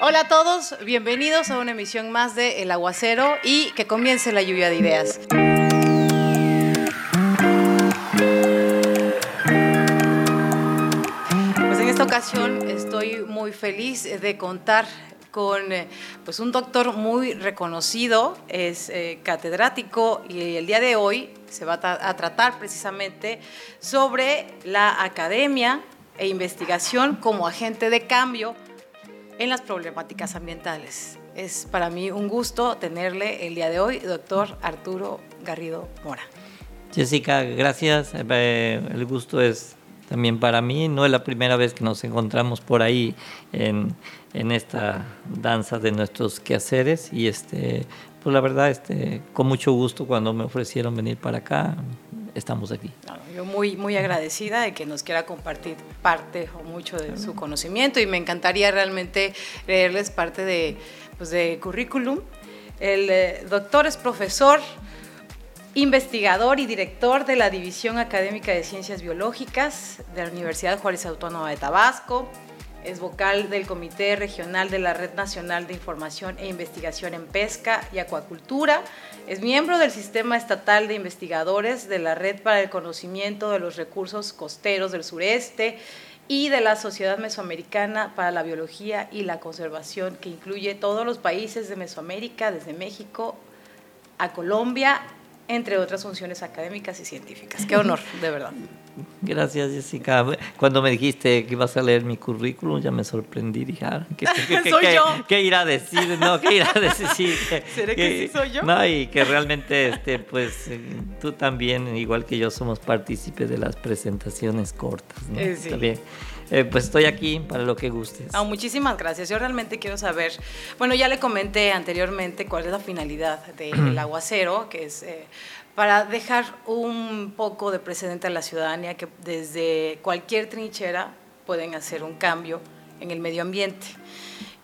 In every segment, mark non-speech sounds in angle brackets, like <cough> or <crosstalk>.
Hola a todos, bienvenidos a una emisión más de El Aguacero y que comience la lluvia de ideas. Pues en esta ocasión estoy muy feliz de contar con eh, pues un doctor muy reconocido, es eh, catedrático y el día de hoy se va a, a tratar precisamente sobre la academia e investigación como agente de cambio en las problemáticas ambientales. Es para mí un gusto tenerle el día de hoy, doctor Arturo Garrido Mora. Jessica, gracias. Eh, el gusto es también para mí. No es la primera vez que nos encontramos por ahí en, en esta danza de nuestros quehaceres y este, pues la verdad, este, con mucho gusto cuando me ofrecieron venir para acá, estamos aquí. Yo muy, muy agradecida de que nos quiera compartir parte o mucho de su conocimiento y me encantaría realmente leerles parte de, pues, de currículum. El eh, doctor es profesor, investigador y director de la División Académica de Ciencias Biológicas de la Universidad Juárez Autónoma de Tabasco es vocal del Comité Regional de la Red Nacional de Información e Investigación en Pesca y Acuacultura, es miembro del Sistema Estatal de Investigadores de la Red para el Conocimiento de los Recursos Costeros del Sureste y de la Sociedad Mesoamericana para la Biología y la Conservación, que incluye todos los países de Mesoamérica, desde México a Colombia, entre otras funciones académicas y científicas. Qué honor, de verdad. Gracias, Jessica. Cuando me dijiste que ibas a leer mi currículum, ya me sorprendí. Dije, ah, ¿qué, qué, <laughs> irá a decir? No, ¿qué irá a decir? <laughs> ¿Será que, sí soy yo? No, y que realmente, este, pues, eh, tú también, igual que yo, somos partícipes de las presentaciones cortas. ¿no? Eh, sí. Eh, pues estoy aquí para lo que gustes. Oh, muchísimas gracias. Yo realmente quiero saber, bueno, ya le comenté anteriormente cuál es la finalidad del <clears throat> aguacero, que es eh, para dejar un poco de precedente a la ciudadanía que desde cualquier trinchera pueden hacer un cambio en el medio ambiente.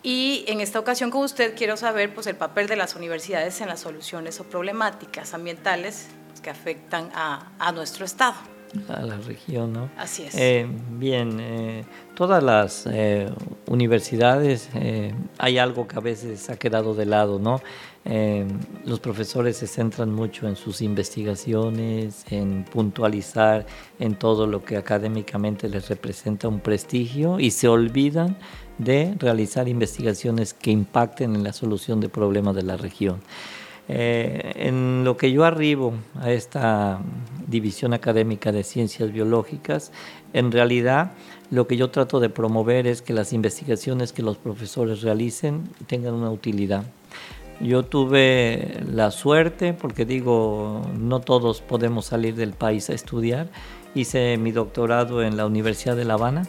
Y en esta ocasión con usted quiero saber pues, el papel de las universidades en las soluciones o problemáticas ambientales pues, que afectan a, a nuestro Estado a la región, ¿no? Así es. Eh, bien, eh, todas las eh, universidades hay algo que a veces ha quedado de lado, ¿no? los profesores se centran mucho en sus investigaciones, en puntualizar en todo lo que académicamente les representa un prestigio y se olvidan de realizar investigaciones que impacten en la solución de problemas de la región. Eh, en lo que yo arribo a esta división académica de ciencias biológicas, en realidad lo que yo trato de promover es que las investigaciones que los profesores realicen tengan una utilidad. Yo tuve la suerte, porque digo, no todos podemos salir del país a estudiar, hice mi doctorado en la Universidad de La Habana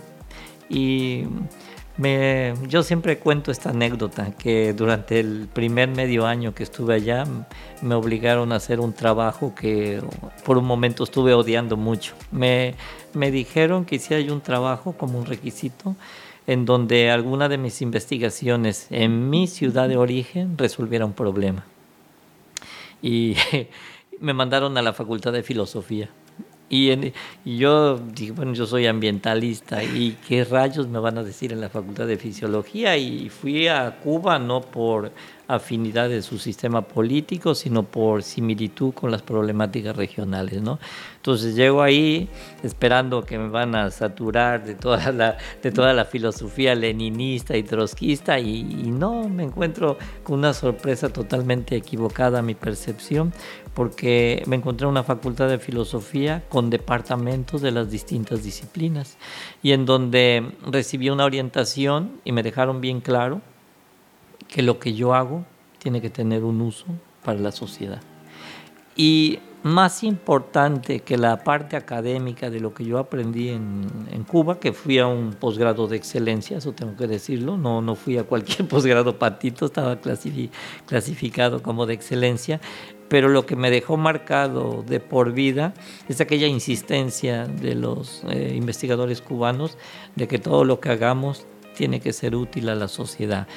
y me, yo siempre cuento esta anécdota, que durante el primer medio año que estuve allá me obligaron a hacer un trabajo que por un momento estuve odiando mucho. Me, me dijeron que hiciera un trabajo como un requisito en donde alguna de mis investigaciones en mi ciudad de origen resolviera un problema. Y <laughs> me mandaron a la Facultad de Filosofía. Y, yo dije, bueno, yo soy ambientalista y qué rayos me van a decir en la Facultad de Fisiología. Y fui a Cuba no por afinidad de su sistema político, sino por similitud con las problemáticas regionales. ¿no? Entonces llego ahí esperando que me van a saturar de toda la, de toda la filosofía leninista y trotskista y, no, me encuentro con una sorpresa totalmente equivocada a mi percepción porque me encontré en una facultad de filosofía con departamentos de las distintas disciplinas y en donde recibí una orientación y me dejaron bien claro que lo que yo hago tiene que tener un uso para la sociedad. Y más importante que la parte académica de lo que yo aprendí en, en Cuba, que fui a un posgrado de excelencia, eso tengo que decirlo, no, no fui a cualquier <laughs> posgrado patito, estaba clasificado como de excelencia, pero lo que me dejó marcado de por vida es aquella insistencia de los eh, investigadores cubanos de que todo lo que hagamos tiene que ser útil a la sociedad.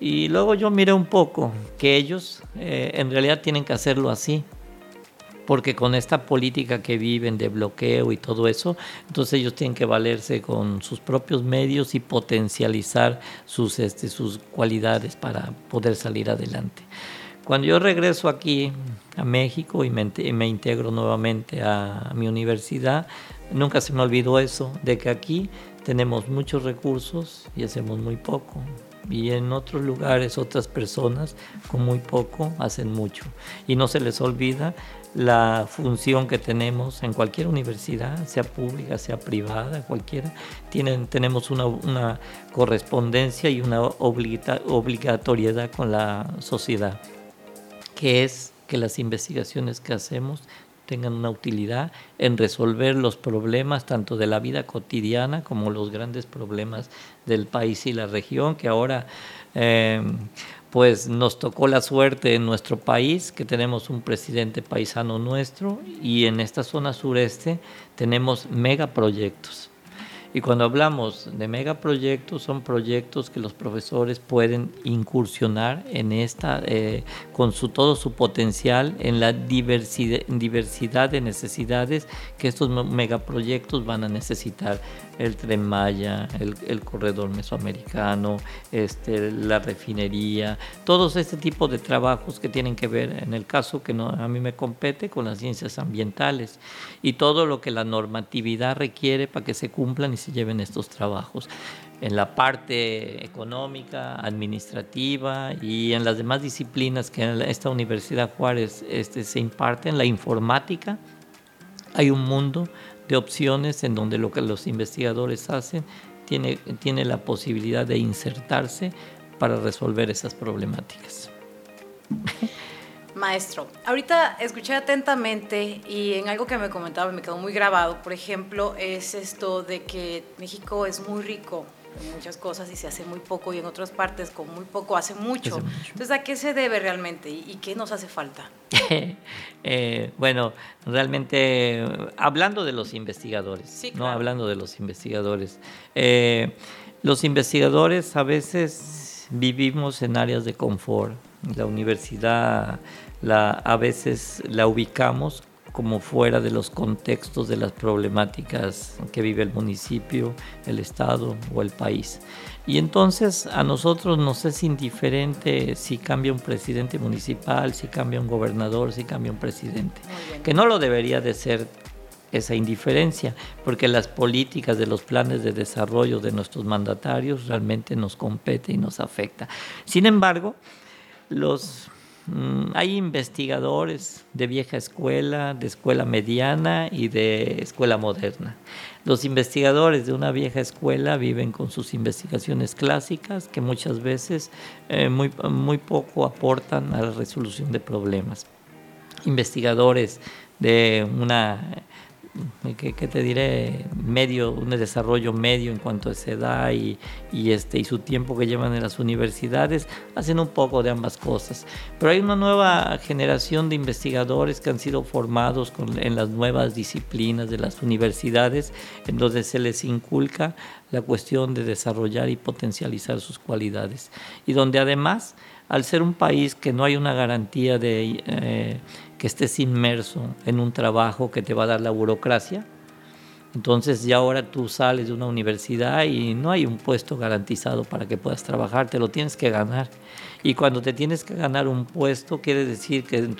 Y luego yo miré un poco que ellos eh, en realidad tienen que hacerlo así, porque con esta política que viven de bloqueo y todo eso, entonces ellos tienen que valerse con sus propios medios y potencializar sus, este, sus cualidades para poder salir adelante. Cuando yo regreso aquí a México y me, me integro nuevamente a mi universidad, nunca se me olvidó eso, de que aquí tenemos muchos recursos y hacemos muy poco. Y en otros lugares otras personas con muy poco hacen mucho. Y no se les olvida la función que tenemos en cualquier universidad, sea pública, sea privada, cualquiera. Tienen, tenemos una, una correspondencia y una obligatoriedad con la sociedad, que es que las investigaciones que hacemos tengan una utilidad en resolver los problemas tanto de la vida cotidiana como los grandes problemas del país y la región, que ahora em, pues nos tocó la suerte en nuestro país, que tenemos un presidente paisano nuestro y en esta zona sureste tenemos megaproyectos y cuando hablamos de megaproyectos, son proyectos que los profesores pueden incursionar en esta, eh, con su, todo su potencial, en la diversidad, diversidad de necesidades que estos megaproyectos van a necesitar. El tren Maya, el, corredor mesoamericano, este, la refinería, todos este tipo de trabajos que tienen que ver, en el caso que no, a mí me compete, con las ciencias ambientales y todo lo que la normatividad requiere para que se cumplan se lleven estos trabajos en la parte económica, administrativa y en las demás disciplinas que en esta Universidad Juárez este, se imparten, la informática, hay un mundo de opciones en donde lo que los investigadores hacen tiene, tiene la posibilidad de insertarse para resolver esas problemáticas. Maestro, ahorita escuché atentamente y en algo que me comentaba me quedó muy grabado, por ejemplo, es esto de que México es muy rico en muchas cosas y se hace muy poco y en otras partes con muy poco hace mucho. Entonces, ¿a qué se debe realmente y, qué nos hace falta? <laughs> Eh, bueno, realmente hablando de los investigadores, no hablando de los investigadores, eh, los investigadores a veces vivimos en áreas de confort. La universidad la, a veces la ubicamos como fuera de los contextos de las problemáticas que vive el municipio, el estado o el país. Y entonces a nosotros nos es indiferente si cambia un presidente municipal, si cambia un gobernador, si cambia un presidente. Que no lo debería de ser esa indiferencia, porque las políticas de los planes de desarrollo de nuestros mandatarios realmente nos compete y nos afecta. Sin embargo, los hay investigadores de vieja escuela, de escuela mediana y de escuela moderna. Los investigadores de una vieja escuela viven con sus investigaciones clásicas que muchas veces eh, muy, muy poco aportan a la resolución de problemas. Investigadores de una que, te diré, medio, un desarrollo medio en cuanto a esa edad y, y, este, y su tiempo que llevan en las universidades, hacen un poco de ambas cosas. Pero hay una nueva generación de investigadores que han sido formados con, en las nuevas disciplinas de las universidades, en donde se les inculca la cuestión de desarrollar y potencializar sus cualidades. Y donde además, al ser un país que no hay una garantía de... Eh, que estés inmerso en un trabajo que te va a dar la burocracia. Entonces ya ahora tú sales de una universidad y no hay un puesto garantizado para que puedas trabajar, te lo tienes que ganar. Y cuando te tienes que ganar un puesto, quiere decir que en,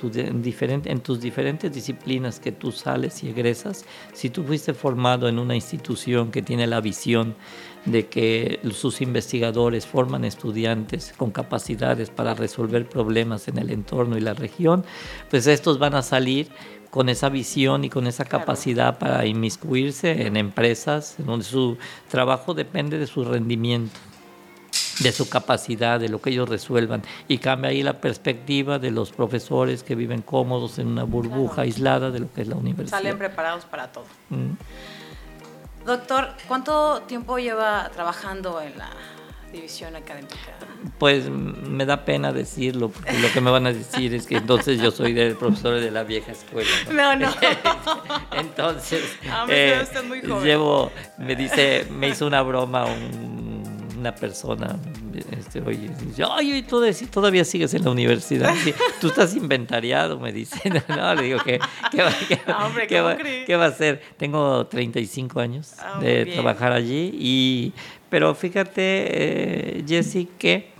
en tus diferentes disciplinas que tú sales y egresas, si tú fuiste formado en una institución que tiene la visión de que sus investigadores forman estudiantes con capacidades para resolver problemas en el entorno y la región, pues estos van a salir con esa visión y con esa capacidad para inmiscuirse en empresas donde su trabajo depende de su rendimiento de su capacidad, de lo que ellos resuelvan. Y cambia ahí la perspectiva de los profesores que viven cómodos en una burbuja aislada de lo que es la universidad. Salen preparados para todo. Mm. Doctor, ¿cuánto tiempo lleva trabajando en la división académica? Pues me da pena decirlo, porque lo que me van a decir es que entonces yo soy del profesor de la vieja escuela. No, no. <laughs> entonces, ah, me eh, muy joven. llevo, me dice, me hizo una broma un una persona, este, oye, ay, todavía sigues en la universidad. Tú estás inventariado, me dice. <laughs> No, le digo, ¿qué, qué, va, qué, va, a ser? Tengo 35 años ah, de trabajar allí, y, pero fíjate, eh, Jessy, que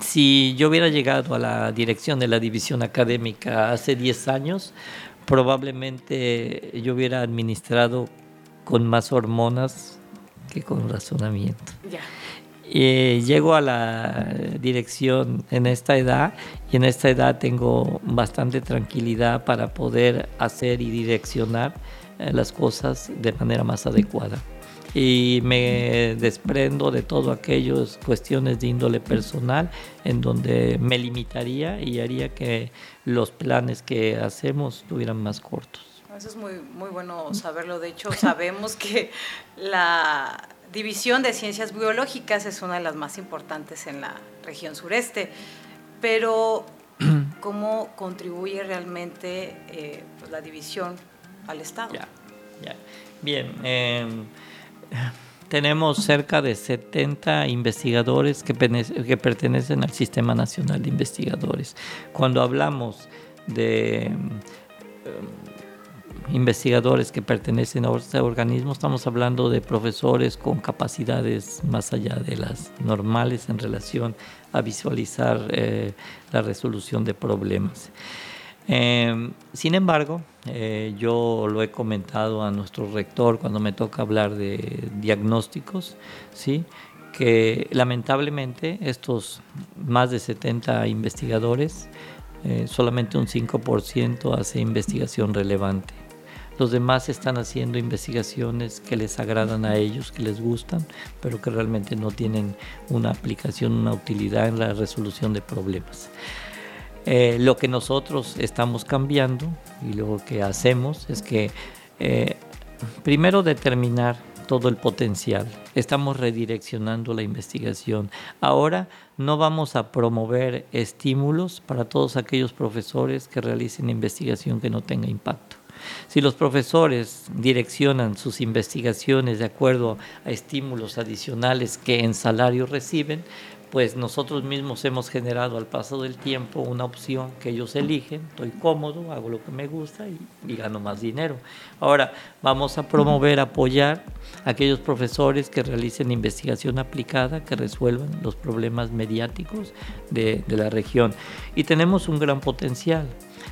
si yo hubiera llegado a la dirección de la división académica hace 10 años, probablemente yo hubiera administrado con más hormonas que con razonamiento. Ya. llego a la dirección en esta edad y en esta edad tengo bastante tranquilidad para poder hacer y direccionar eh, las cosas de manera más adecuada y me desprendo de todo aquellas cuestiones de índole personal en donde me limitaría y haría que los planes que hacemos estuvieran más cortos. Eso es muy, muy bueno saberlo. De hecho, sabemos que la división de ciencias biológicas es una de las más importantes en la región sureste, pero <clears throat> ¿cómo contribuye realmente eh, pues, la división al Estado? Ya, ya. Bien. Eh, <laughs> tenemos cerca de 70 investigadores que, que, pertenecen al Sistema Nacional de Investigadores. Cuando hablamos de em, investigadores que pertenecen a este organismo, estamos hablando de profesores con capacidades más allá de las normales en relación a visualizar eh, la resolución de problemas. Em, sin embargo, eh, yo lo he comentado a nuestro rector cuando me toca hablar de diagnósticos, ¿sí? que lamentablemente estos más de 70 investigadores, eh, solamente un 5% hace investigación relevante. Los demás están haciendo investigaciones que les agradan a ellos, que les gustan, pero que realmente no tienen una aplicación, una utilidad en la resolución de problemas. Eh, lo que nosotros estamos cambiando y lo que hacemos es que eh, primero determinar todo el potencial. Estamos redireccionando la investigación. Ahora no vamos a promover estímulos para todos aquellos profesores que realicen investigación que no tenga impacto. Si los profesores direccionan sus investigaciones de acuerdo a estímulos adicionales que en salario reciben, pues nosotros mismos hemos generado al paso del tiempo una opción que ellos eligen, estoy cómodo, hago lo que me gusta y, gano más dinero. Ahora vamos a promover, apoyar a aquellos profesores que realicen investigación aplicada, que resuelvan los problemas mediáticos de la región. Y tenemos un gran potencial.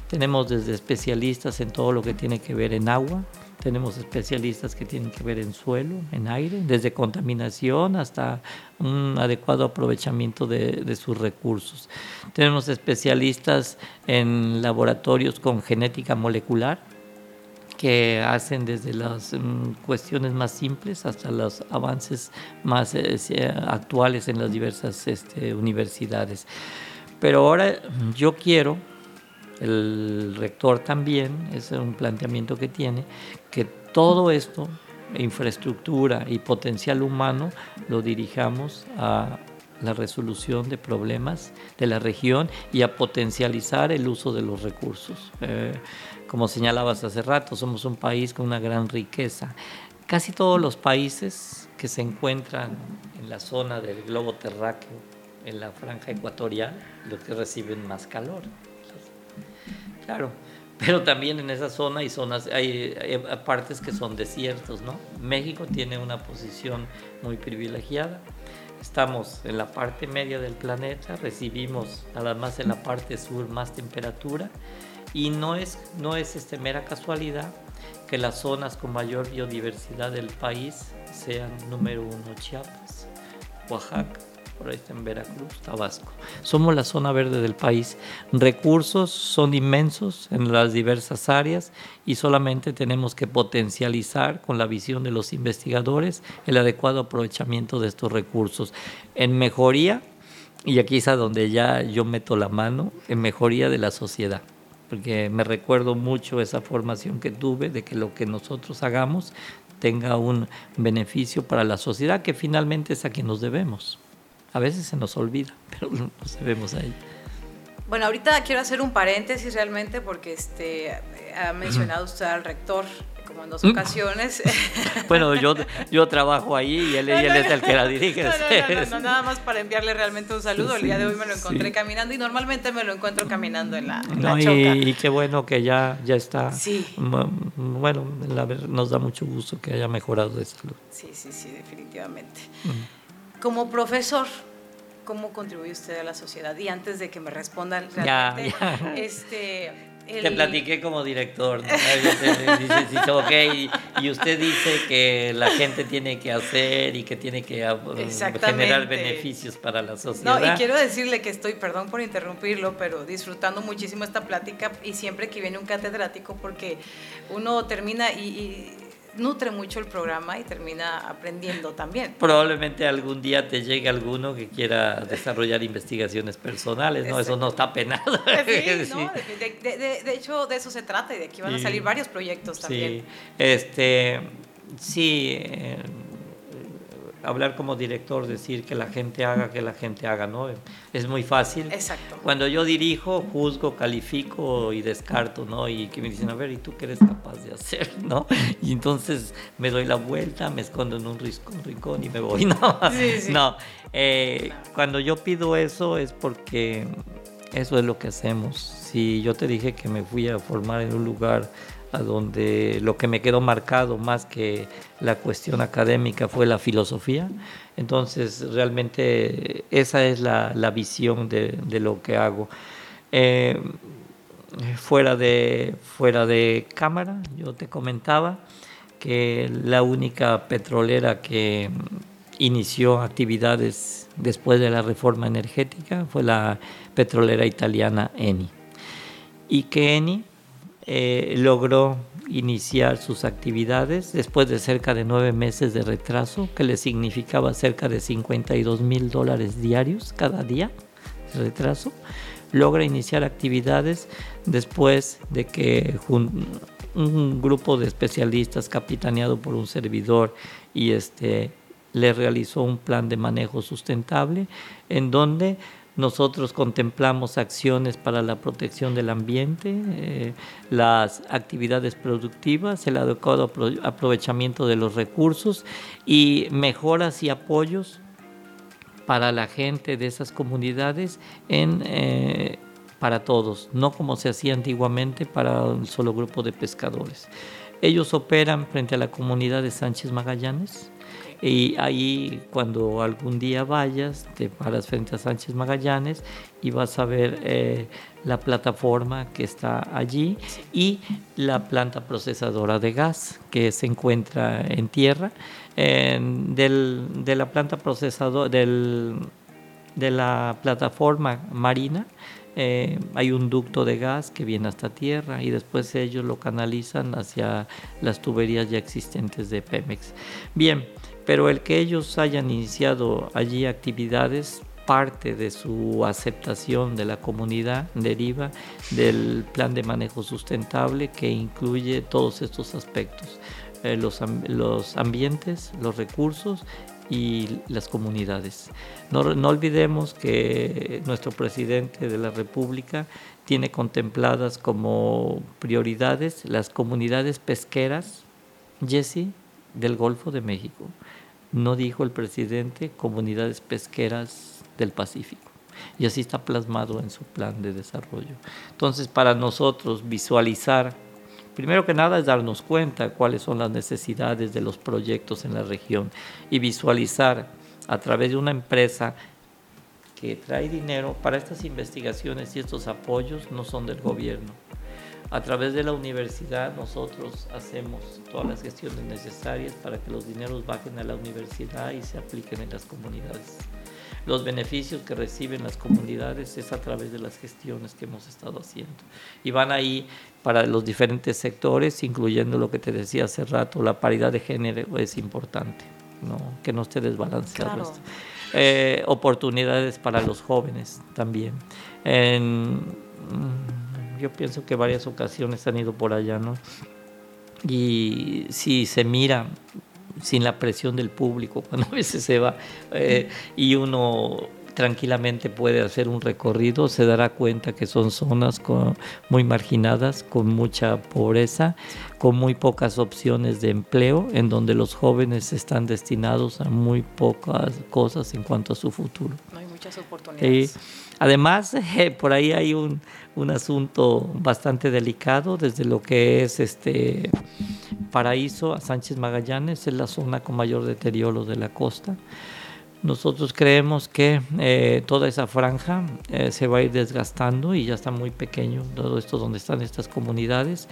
Tenemos desde especialistas en todo lo que tiene que ver en agua, tenemos especialistas que tienen que ver en suelo, en aire, desde contaminación hasta un adecuado aprovechamiento de, sus recursos. Tenemos especialistas en laboratorios con genética molecular, que hacen desde las mm, cuestiones más simples hasta los avances más eh, actuales en las diversas este, universidades. Pero ahora yo quiero el rector también, es un planteamiento que tiene, que todo esto, infraestructura y potencial humano, lo dirijamos a la resolución de problemas de la región y a potencializar el uso de los recursos. Eh, como señalabas hace rato, somos un país con una gran riqueza. Casi todos los países que se encuentran en la zona del globo terráqueo, en la franja ecuatorial, los que reciben más calor. Claro, pero también en esa zona hay zonas, hay, partes que son desiertos, ¿no? México tiene una posición muy privilegiada. Estamos en la parte media del planeta, recibimos nada en la parte sur más temperatura y no es, no es este, mera casualidad que las zonas con mayor biodiversidad del país sean número uno Chiapas, Oaxaca, por ahí está en Veracruz, Tabasco. Somos la zona verde del país. Recursos son inmensos en las diversas áreas y solamente tenemos que potencializar con la visión de los investigadores el adecuado aprovechamiento de estos recursos. En mejoría, y aquí es a donde ya yo meto la mano, en mejoría de la sociedad porque me recuerdo mucho esa formación que tuve de que lo que nosotros hagamos tenga un beneficio para la sociedad, que finalmente es a quien nos debemos. A veces se nos olvida, <laughs> pero nos vemos ahí. Bueno, ahorita quiero hacer un paréntesis realmente porque este, ha mencionado usted al rector como en dos ocasiones. <laughs> bueno, yo, yo trabajo ahí y él, es el que la dirige. No, no, nada más para enviarle realmente un saludo. El día de hoy me lo encontré caminando y normalmente me lo encuentro caminando en la, no, y, qué bueno que ya, ya está. Sí. Bueno, nos da mucho gusto que haya mejorado de salud. Sí, sí, sí, definitivamente. Como profesor, ¿cómo contribuye usted a la sociedad? Y antes de que me respondan realmente, ya, este te platiqué como director, ¿no? y, usted dice que la gente tiene que hacer y que tiene que ah, generar beneficios para la sociedad. No, y quiero decirle que estoy, perdón por interrumpirlo, pero disfrutando muchísimo esta plática y siempre que viene un catedrático, porque uno termina y nutre mucho el programa y termina aprendiendo también. Probablemente algún día te llegue alguno que quiera desarrollar <laughs> investigaciones personales, ¿no? Eso no está penado. <laughs> <laughs> Sí, ¿no? de, hecho, de eso se trata y de aquí van a salir varios proyectos también. Sí, este, sí. Hablar como director, decir que la gente haga, que la gente haga, ¿no? Es muy fácil. Exacto. Cuando yo dirijo, juzgo, califico y descarto, ¿no? Y que me dicen, a ver, ¿y tú qué eres capaz de hacer, <laughs> no? Y entonces me doy la vuelta, me escondo en un rincón y me voy, <laughs> ¿no? Sí, sí. No, eh, cuando yo pido eso es porque eso es lo que hacemos. Si yo te dije que me fui a formar en un lugar a donde lo que me quedó marcado más que la cuestión académica fue la filosofía. Entonces, realmente esa es la, visión de, lo que hago. Eh, fuera, de, fuera de cámara, yo te comentaba que la única petrolera que inició actividades después de la reforma energética fue la petrolera italiana Eni. Y que Eni eh, logró iniciar sus actividades después de cerca de nueve meses de retraso, que le significaba cerca de 52 mil dólares diarios cada día de retraso. Logra iniciar actividades después de que un grupo de especialistas capitaneado por un servidor y este le realizó un plan de manejo sustentable en donde nosotros contemplamos acciones para la protección del ambiente, eh, las actividades productivas, el adecuado aprovechamiento de los recursos y mejoras y apoyos para la gente de esas comunidades en, eh, para todos, no como se hacía antiguamente para un solo grupo de pescadores. Ellos operan frente a la comunidad de Sánchez Magallanes, y ahí cuando algún día vayas, te paras frente a Sánchez Magallanes y vas a ver eh, la plataforma que está allí y la planta procesadora de gas que se encuentra en tierra. del, de la planta procesadora, del, de la plataforma marina, eh, hay un ducto de gas que viene hasta tierra y después ellos lo canalizan hacia las tuberías ya existentes de Pemex. Bien, pero el que ellos hayan iniciado allí actividades parte de su aceptación de la comunidad deriva del plan de manejo sustentable que incluye todos estos aspectos, eh, los, los, ambientes, los recursos y las comunidades. No, no olvidemos que nuestro presidente de la República tiene contempladas como prioridades las comunidades pesqueras, Jesse, del Golfo de México no dijo el presidente comunidades pesqueras del Pacífico. Y así está plasmado en su plan de desarrollo. Entonces, para nosotros visualizar, primero que nada es darnos cuenta cuáles son las necesidades de los proyectos en la región y visualizar a través de una empresa que trae dinero para estas investigaciones y estos apoyos no son del gobierno, a través de la universidad nosotros hacemos todas las gestiones necesarias para que los dineros bajen a la universidad y se apliquen en las comunidades. Los beneficios que reciben las comunidades es a través de las gestiones que hemos estado haciendo. Y van ahí para los diferentes sectores, incluyendo lo que te decía hace rato, la paridad de género es importante, ¿no? que no esté desbalanceado eh, oportunidades para los jóvenes también. En, yo pienso que varias ocasiones han ido por allá, ¿no? Y si se mira sin la presión del público, <laughs> cuando a veces se va eh, y uno tranquilamente puede hacer un recorrido, se dará cuenta que son zonas muy marginadas, con mucha pobreza, con muy pocas opciones de empleo, en donde los jóvenes están destinados a muy pocas cosas en cuanto a su futuro. No hay muchas oportunidades. Además, <laughs> eh, por ahí hay un, un, asunto bastante delicado desde lo que es este Paraíso a Sánchez Magallanes, es la zona con mayor deterioro de la costa. Nosotros creemos que eh, toda esa franja eh, se va a ir desgastando y ya está muy pequeño todo esto donde están estas comunidades.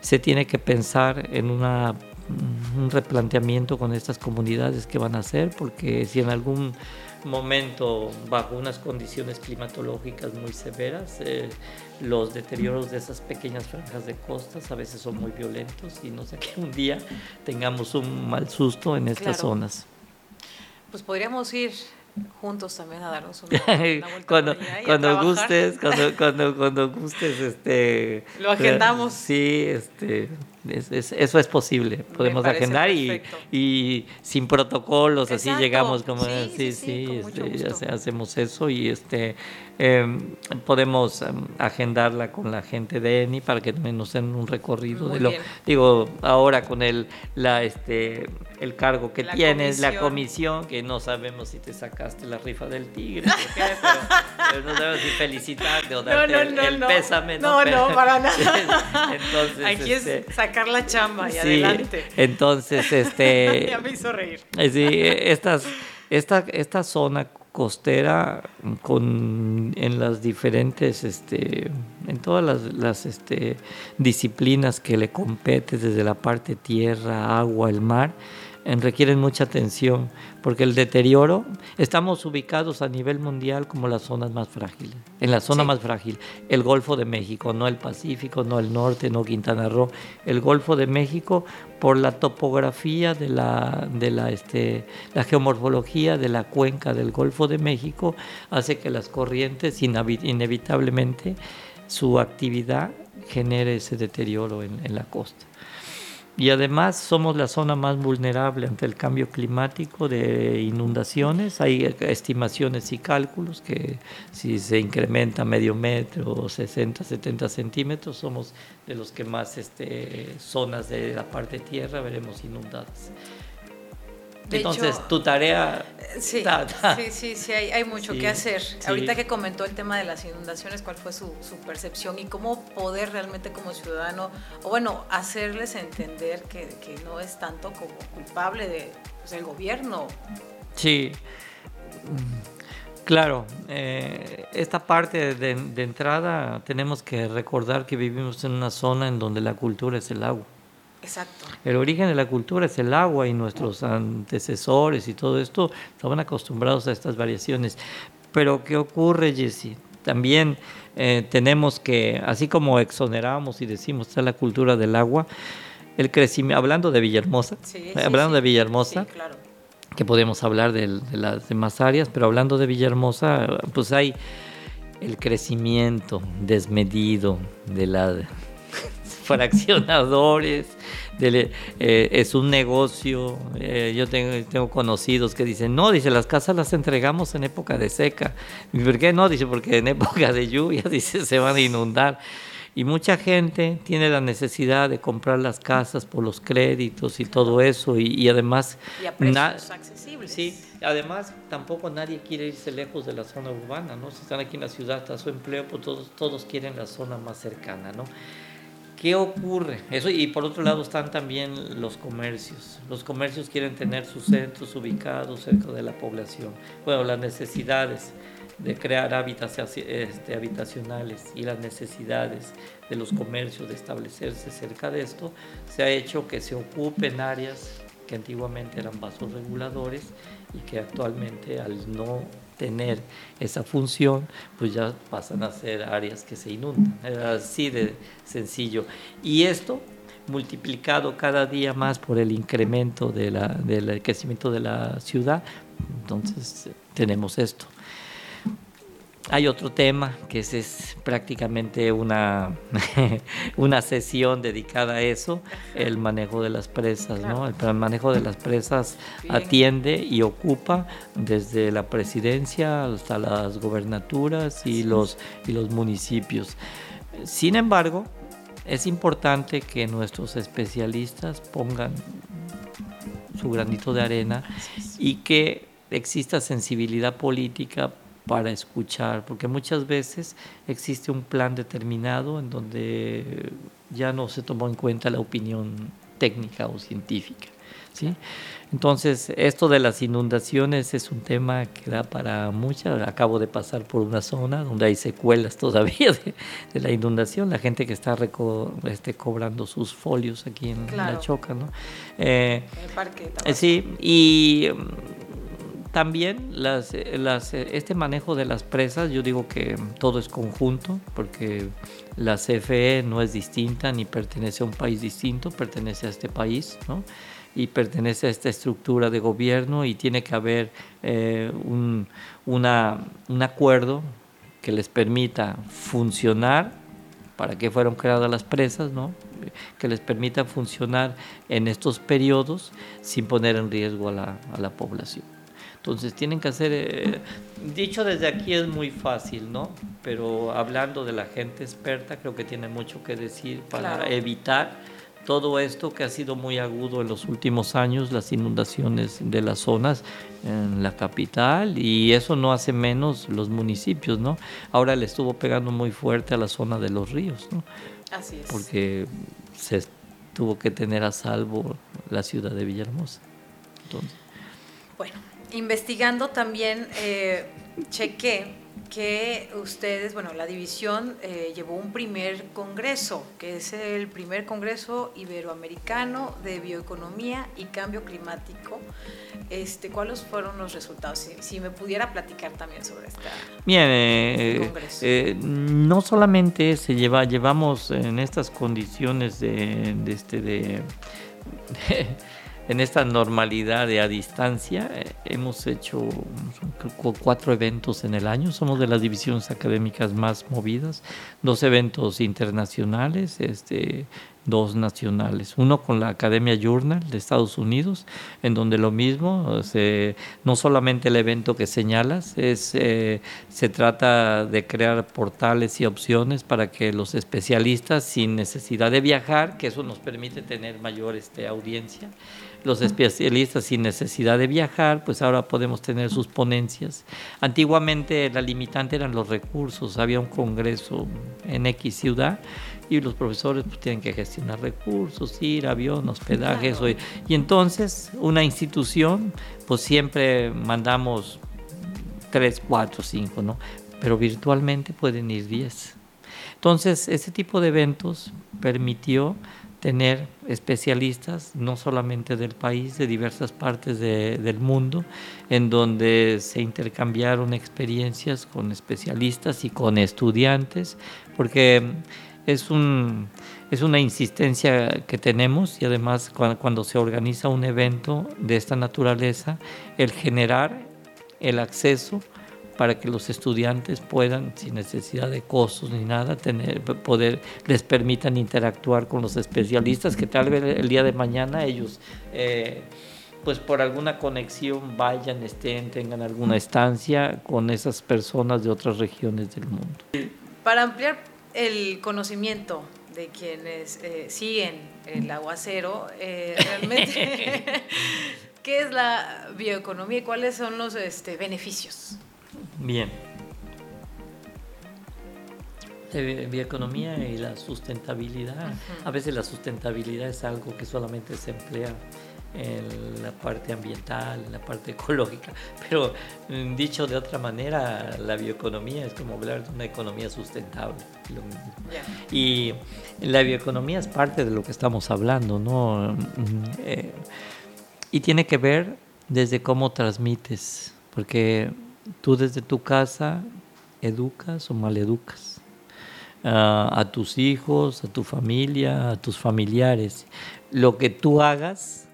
Se tiene que pensar en un replanteamiento con estas comunidades que van a hacer, porque si en algún momento, bajo unas condiciones climatológicas muy severas, eh, los deterioros de esas pequeñas franjas de costas a veces son muy violentos y no sé <laughs> que un día tengamos un mal susto en estas zonas. Pues podríamos ir juntos también a darnos una, <laughs> vuelta cuando cuando gustes cuando, cuando, cuando gustes este lo agendamos. sí este eso es posible, podemos agendar y, y, sin protocolos, así llegamos como sí, sí, este, hacemos eso y este em, podemos em, agendarla con la gente de ENI para que nos den un recorrido de lo digo ahora con el la este el cargo que tienes, la comisión, que no sabemos si te sacaste la rifa del tigre, <laughs> pero, no sabemos si felicitarte o darte el, pésame. No, no, para nada. <laughs> Entonces, Aquí es este, sacar la chamba y adelante. Entonces, este. <laughs> ya me hizo reír. Eh, sí, estas, esta, esta zona costera con en las diferentes este en todas las, las este, disciplinas que le compete desde la parte tierra agua el mar requieren mucha atención, porque el deterioro, estamos ubicados a nivel mundial como las zonas más frágiles, en la zona más frágil, el Golfo de México, no el Pacífico, no el norte, no Quintana Roo, el Golfo de México por la topografía de la, de la, este, la geomorfología de la cuenca del Golfo de México, hace que las corrientes inevitablemente su actividad genere ese deterioro en la costa y además somos la zona más vulnerable ante el cambio climático de inundaciones. Hay estimaciones y cálculos que si se incrementa medio metro o 60, 70 centímetros, somos de los que más este, zonas de la parte tierra veremos inundadas. Entonces, tu tarea... Sí, sí, sí, hay, mucho que hacer. Ahorita que comentó el tema de las inundaciones, ¿cuál fue su, percepción y cómo poder realmente como ciudadano, o bueno, hacerles entender que, no es tanto como culpable de, pues, del gobierno? Sí, claro. Eh, esta parte de, de entrada tenemos que recordar que vivimos en una zona en donde la cultura es el agua. Exacto. El origen de la cultura es el agua y nuestros antecesores y todo esto estaban acostumbrados a estas variaciones. Pero ¿qué ocurre, Jesse? También eh, tenemos que, así como exoneramos y decimos está la cultura del agua, el crecimiento, hablando de Villahermosa, hablando de Villahermosa, que podemos hablar de, de las demás áreas, pero hablando de Villahermosa, pues hay el crecimiento desmedido de la <laughs> fraccionadores, eh, es un negocio. Eh, yo tengo, tengo, conocidos que dicen, no, dice, las casas las entregamos en época de seca. ¿Y por qué no? Dice, porque en época de lluvia, <laughs> dice, se van a inundar. Y mucha gente tiene la necesidad de comprar las casas por los créditos y todo eso. Y, además... Y a precios accesibles. Sí, además tampoco nadie quiere irse lejos de la zona urbana, ¿no? Si están aquí en la ciudad, está su empleo, pues todos, todos quieren la zona más cercana, ¿no? ¿Qué ocurre? Eso, y por otro lado están también los comercios. Los comercios quieren tener sus centros ubicados cerca de la población. Bueno, las necesidades de crear hábitats este, habitacionales y las necesidades de los comercios de establecerse cerca de esto, se ha hecho que se ocupen áreas que antiguamente eran vasos reguladores y que actualmente al no tener esa función, pues ya pasan a ser áreas que se inundan. así de sencillo. Y esto multiplicado cada día más por el incremento de la, del crecimiento de la ciudad, entonces tenemos esto. Hay otro tema que es, es prácticamente una, <laughs> una sesión dedicada a eso, el manejo de las presas. ¿no? El, manejo de las presas atiende y ocupa desde la presidencia hasta las gobernaturas y, los, y los municipios. Sin embargo, es importante que nuestros especialistas pongan su granito de arena y que exista sensibilidad política para escuchar, porque muchas veces existe un plan determinado en donde ya no se tomó en cuenta la opinión técnica o científica. ¿sí? Entonces, esto de las inundaciones es un tema que da para muchas. Acabo de pasar por una zona donde hay secuelas <laughs> todavía de, la inundación, la gente que está este, cobrando sus folios aquí en La Choca. ¿no? Eh, el parque. sí, y también las, las, este manejo de las presas, yo digo que todo es conjunto, porque la CFE no es distinta ni pertenece a un país distinto, pertenece a este país, y pertenece a esta estructura de gobierno y tiene que haber eh, un, acuerdo que les permita funcionar para que fueron creadas las presas, ¿no? que les permita funcionar en estos periodos sin poner en riesgo a la población. Entonces tienen que hacer, eh, dicho desde aquí es muy fácil, ¿no? Pero hablando de la gente experta, creo que tiene mucho que decir para evitar todo esto que ha sido muy agudo en los últimos años, las inundaciones de las zonas en la capital y eso no hace menos los municipios, ¿no? Ahora le estuvo pegando muy fuerte a la zona de los ríos, ¿no? Así es. Porque se tuvo que tener a salvo la ciudad de Villahermosa. Entonces, bueno, investigando también eh, chequé que ustedes, bueno, la división eh, llevó un primer congreso, que es el primer congreso iberoamericano de bioeconomía y cambio climático. Este, ¿Cuáles fueron los resultados? Si, me pudiera platicar también sobre esta Bien, eh, congreso. Eh, no solamente se lleva, llevamos en estas condiciones de, de este de <laughs> en esta normalidad de a distancia. Eh, hemos hecho cuatro eventos en el año, somos de las divisiones académicas más movidas, dos eventos internacionales, este, dos nacionales, uno con la Academia Journal de Estados Unidos, en donde lo mismo, no solamente el evento que señalas, es, eh, se trata de crear portales y opciones para que los especialistas sin necesidad de viajar, que eso nos permite tener mayor este, audiencia, los especialistas sin necesidad de viajar, pues ahora podemos tener sus ponencias. Antiguamente la limitante eran los recursos, había un congreso en X ciudad y los profesores pues, tienen que gestionar recursos, ir, avión, hospedaje, eso. Y, entonces una institución, pues siempre mandamos tres, cuatro, cinco, ¿no? Pero virtualmente pueden ir diez. Entonces, ese tipo de eventos permitió tener especialistas, no solamente del país, de diversas partes del mundo, en donde se intercambiaron experiencias con especialistas y con estudiantes, porque es, un, es una insistencia que tenemos y además cuando, se organiza un evento de esta naturaleza, el generar el acceso para que los estudiantes puedan, sin necesidad de costos ni nada, tener, poder, les permitan interactuar con los especialistas que tal vez el día de mañana ellos, eh, pues por alguna conexión vayan, estén, tengan alguna estancia con esas personas de otras regiones del mundo. Para ampliar el conocimiento de quienes eh, siguen el aguacero, eh, <laughs> realmente, <laughs> ¿qué es la bioeconomía y cuáles son los este, beneficios? Bien. Bioeconomía y la sustentabilidad. A veces la sustentabilidad es algo que solamente se emplea en la parte ambiental, en la parte <laughs> ecológica. Pero mm, dicho de otra manera, la bioeconomía es como hablar de una economía sustentable. Y la bioeconomía es parte de lo que estamos hablando, ¿no? Mm, eh, y tiene que ver desde cómo transmites, porque tú desde tu casa educas o maleducas. Uh, a tus hijos, a tu familia, a tus familiares. Lo que tú hagas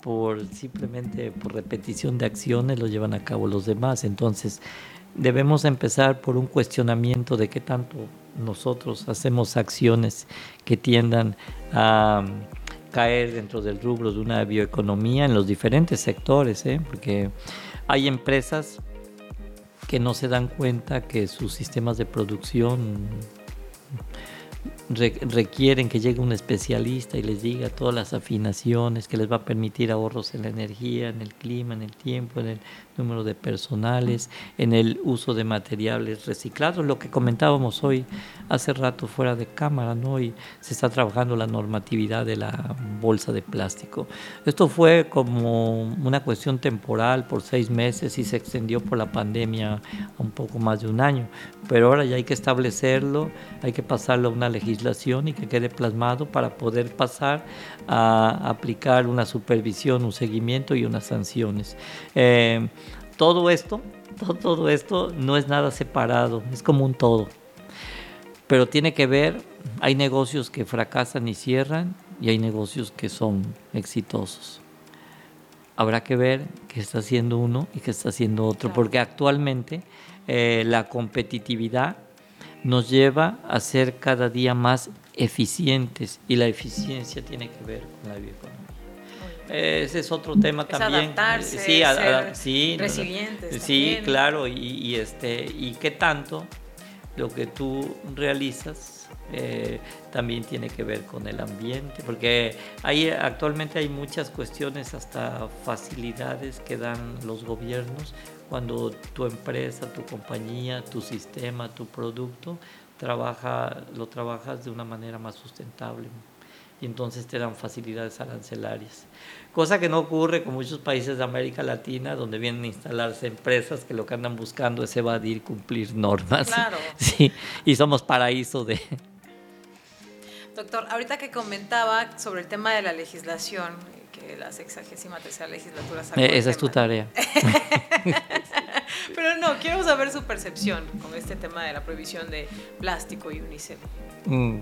por simplemente por repetición de acciones lo llevan a cabo los demás. Entonces, debemos empezar por un cuestionamiento de qué tanto nosotros hacemos acciones que tiendan a caer dentro del rubro de una bioeconomía en los diferentes sectores, ¿eh? porque hay empresas que no se dan cuenta que sus sistemas de producción requieren que llegue un especialista y les diga todas las afinaciones que les va a permitir ahorros en la energía, en el clima, en el tiempo, en el número de personales, en el uso de materiales reciclados, lo que comentábamos hoy hace rato fuera de cámara, ¿no? Y se está trabajando la normatividad de la bolsa de plástico. Esto fue como una cuestión temporal por seis meses y se extendió por la pandemia a un poco más de un año, pero ahora ya hay que establecerlo, hay que pasarlo a una legislación y que quede plasmado para poder pasar a aplicar una supervisión, un seguimiento y unas sanciones. Eh, todo esto, todo, esto no es nada separado, es como un todo. Pero tiene que ver, hay negocios que fracasan y cierran y hay negocios que son exitosos. Habrá que ver qué está haciendo uno y qué está haciendo otro, porque actualmente eh, la competitividad nos lleva a ser cada día más eficientes y la eficiencia tiene que ver con la bioeconomía. Ese es otro tema también. Adaptarse, sí, ser sí, resilientes. Sí, claro, y, este, y qué tanto lo que tú realizas eh, también tiene que ver con el ambiente, porque hay, actualmente hay muchas cuestiones, hasta facilidades que dan los gobiernos cuando tu empresa, tu compañía, tu sistema, tu producto trabaja, lo trabajas de una manera más sustentable y entonces te dan facilidades arancelarias. Cosa que no ocurre con muchos países de América Latina, donde vienen a instalarse empresas que lo que andan buscando es evadir, cumplir normas. Claro. <laughs> Sí, y somos paraíso de... Doctor, ahorita que comentaba sobre el tema de la legislación, que la sexagésima tercera legislatura sacó eh, Esa es tu tarea. <laughs> Pero no, quiero saber su percepción con este tema de la prohibición de plástico y unicel. Mm.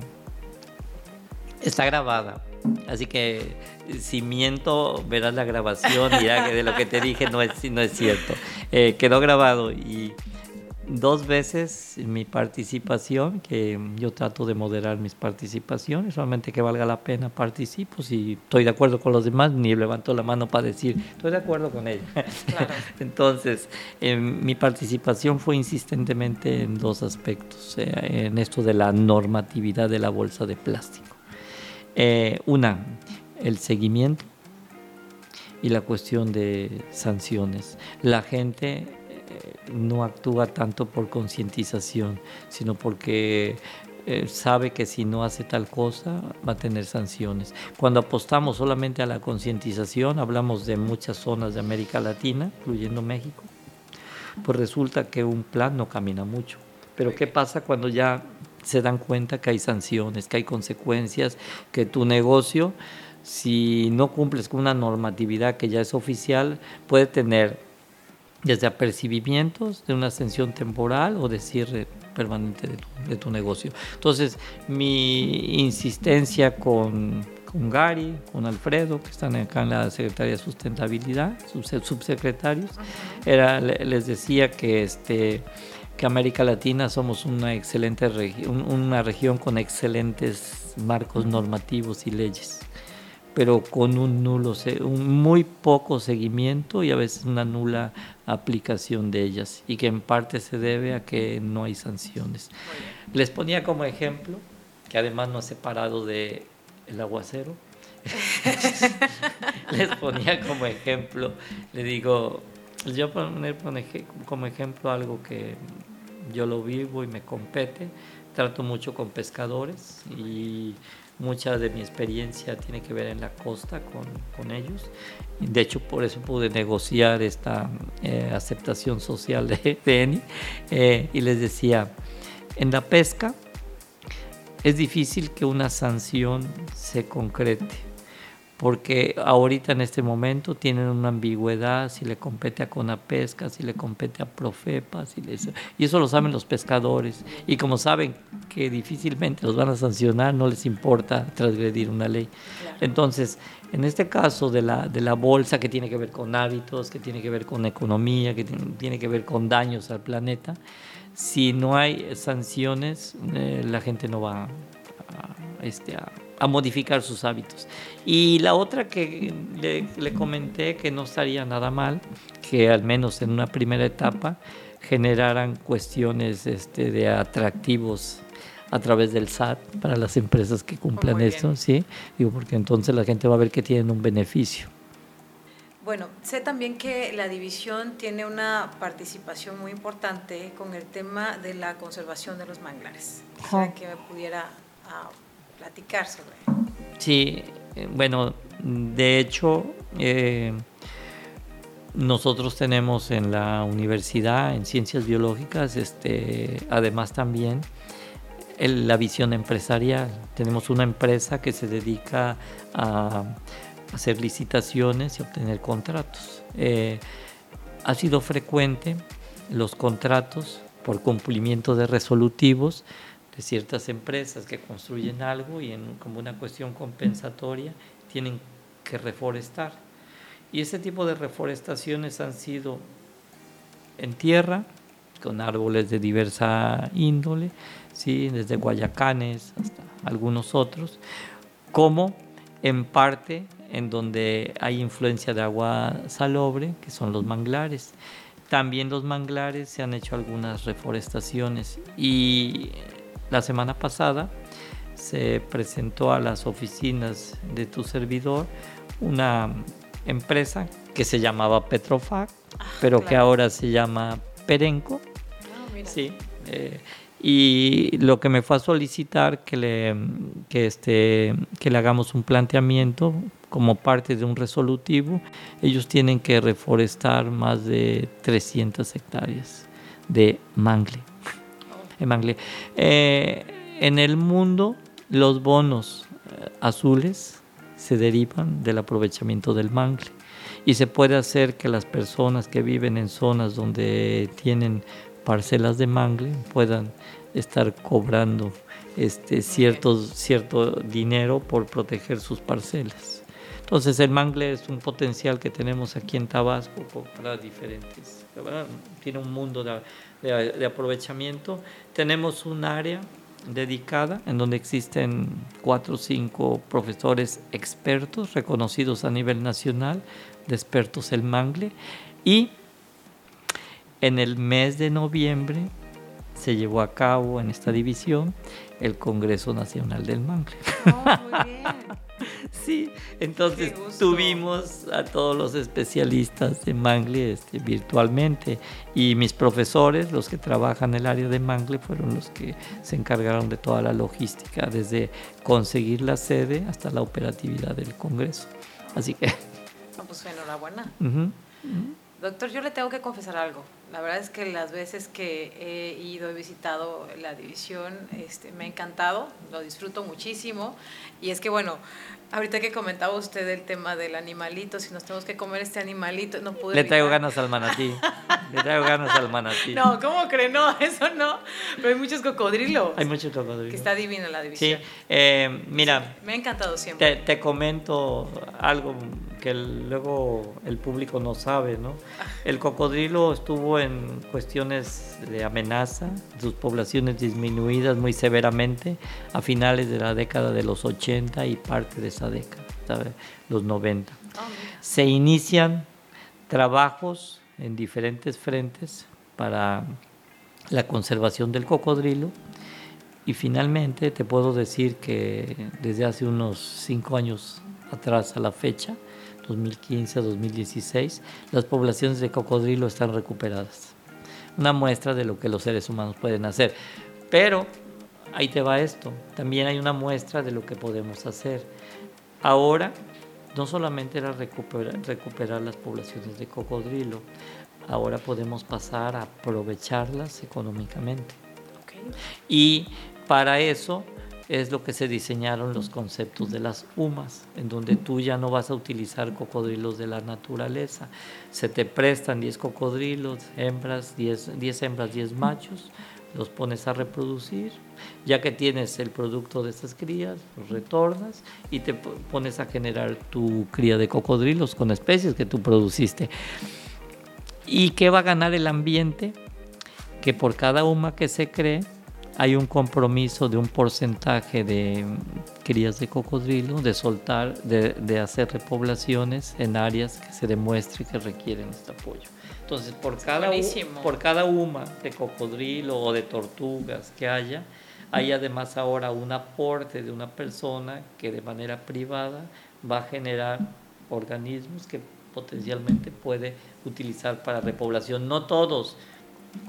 Está grabada. Así que si miento, verás la grabación y ya que de lo que te dije no es, no es cierto. Eh, quedó grabado y dos veces mi participación, que yo trato de moderar mis participaciones, solamente que valga la pena participo. Si estoy de acuerdo con los demás, ni levanto la mano para decir, estoy de acuerdo con ella. <laughs> Entonces, eh, mi participación fue insistentemente en dos aspectos, eh, en esto de la normatividad de la bolsa de plástico. Eh, una, el seguimiento y la cuestión de sanciones. La gente no actúa tanto por concientización, sino porque eh, sabe que si no hace tal cosa va a tener sanciones. Cuando apostamos solamente a la concientización, hablamos de muchas zonas de América Latina, incluyendo México, pues resulta que un plan no camina mucho. Pero ¿qué pasa cuando ya se dan cuenta que hay sanciones, que hay consecuencias, que tu negocio, si no cumples con una normatividad que ya es oficial, puede tener desde apercibimientos de una ascensión temporal o de cierre permanente de tu, negocio. Entonces, mi insistencia con, con, Gary, con Alfredo, que están acá en la Secretaría de Sustentabilidad, subsecretarios, era, les decía que este que América Latina somos una excelente región, una región con excelentes marcos normativos y leyes, pero con un nulo, un muy poco seguimiento y a veces una nula aplicación de ellas y que en parte se debe a que no hay sanciones. Les ponía como ejemplo que además no ha separado de el aguacero. <laughs> Les ponía como ejemplo, le digo, yo poner como ejemplo algo que yo lo vivo y me compete. Trato mucho con pescadores y mucha de mi experiencia tiene que ver en la costa con, ellos. De hecho, por eso pude negociar esta eh, aceptación social de, de eh, y les decía, en la pesca es difícil que una sanción se concrete porque ahorita en este momento tienen una ambigüedad si le compete a Conapesca, si le compete a Profepa, si y eso lo saben los pescadores. Y como saben que difícilmente los van a sancionar, no les importa transgredir una ley. Entonces, en este caso de la, de la bolsa que tiene que ver con hábitos, que tiene que ver con economía, que tiene, que ver con daños al planeta, si no hay sanciones, eh, la gente no va a, este, a a modificar sus hábitos. Y la otra que le, comenté que no estaría nada mal, que al menos en una primera etapa generaran cuestiones este, de atractivos a través del SAT para las empresas que cumplan esto, ¿sí? Digo, porque entonces la gente va a ver que tienen un beneficio. Bueno, sé también que la división tiene una participación muy importante con el tema de la conservación de los manglares. que me pudiera ah, platicar sobre. Sí, eh, bueno, de hecho, eh, nosotros tenemos en la universidad, en ciencias biológicas, este, además también la visión empresarial. Tenemos una empresa que se dedica a hacer licitaciones y obtener contratos. Eh, ha sido frecuente los contratos por cumplimiento de resolutivos de ciertas empresas que construyen algo y en, como una cuestión compensatoria tienen que reforestar. Y ese tipo de reforestaciones han sido en tierra, con árboles de diversa índole, ¿sí? desde guayacanes hasta algunos otros, como en parte en donde hay influencia de agua salobre, que son los manglares. También los manglares se han hecho algunas reforestaciones y la semana pasada se presentó a las oficinas de tu servidor una empresa que se llamaba Petrofac, ah, pero que ahora se llama Perenco. Ah, sí. Eh, y lo que me fue a solicitar que le, que este, que le hagamos un planteamiento como parte de un resolutivo, ellos tienen que reforestar más de 300 hectáreas de mangle en eh, en el mundo, los bonos eh, azules se derivan del aprovechamiento del mangle y se puede hacer que las personas que viven en zonas donde tienen parcelas de mangle puedan estar cobrando este cierto, cierto dinero por proteger sus parcelas. Entonces el mangle es un potencial que tenemos aquí en Tabasco para diferentes, tiene un mundo de, aprovechamiento. Tenemos un área dedicada en donde existen cuatro o cinco profesores expertos reconocidos a nivel nacional de expertos en mangle. Y en el mes de noviembre se llevó a cabo en esta división el Congreso Nacional del Mangle. Oh, muy bien. <laughs> Sí, entonces tuvimos a todos los especialistas de Mangle este, virtualmente y mis profesores, los que trabajan en el área de Mangle, fueron los que se encargaron de toda la logística, desde conseguir la sede hasta la operatividad del Congreso. Así que... pues enhorabuena. <laughs> Doctor, yo le tengo que confesar algo. La verdad es que las veces que he ido, he visitado la división, este, me ha encantado, lo disfruto muchísimo. Y es que, bueno, ahorita que comentaba usted el tema del animalito, si nos tenemos que comer este animalito, no pude. Le traigo ganas al manatí. Le traigo ganas al manatí. <laughs> No, ¿cómo cree? No, <laughs> eso no. Pero hay muchos cocodrilos. Hay muchos cocodrilos. Que está divina la división. Sí, eh, mira. me ha encantado siempre. Te, te comento algo que luego el público no sabe, ¿no? El cocodrilo estuvo en cuestiones de amenaza, sus poblaciones disminuidas muy severamente a finales de la década de los 80 y parte de esa década, los 90. Se inician trabajos en diferentes frentes para la conservación del cocodrilo y finalmente te puedo decir que desde hace unos cinco años atrás a la fecha 2015 a 2016, las poblaciones de cocodrilo están recuperadas. Una muestra de lo que los seres humanos pueden hacer. Pero ahí te va esto, también hay una muestra de lo que podemos hacer. Ahora, no solamente era recuperar, recuperar las poblaciones de cocodrilo, ahora podemos pasar a aprovecharlas económicamente. Y para eso es lo que se diseñaron los conceptos de las humas, en donde tú ya no vas a utilizar cocodrilos de la naturaleza. Se te prestan 10 cocodrilos, hembras, 10, 10 hembras, 10 machos, los pones a reproducir. Ya que tienes el producto de estas crías, los retornas y te pones a generar tu cría de cocodrilos con especies que tú produciste. ¿Y qué va a ganar el ambiente? Que por cada huma que se cree, hay un compromiso de un porcentaje de crías de cocodrilo, de soltar, de, hacer repoblaciones en áreas que se demuestre que requieren este apoyo. Entonces, por cada, por cada huma de cocodrilo o de tortugas que haya, hay además ahora un aporte de una persona que de manera privada va a generar organismos que potencialmente puede utilizar para repoblación. No todos,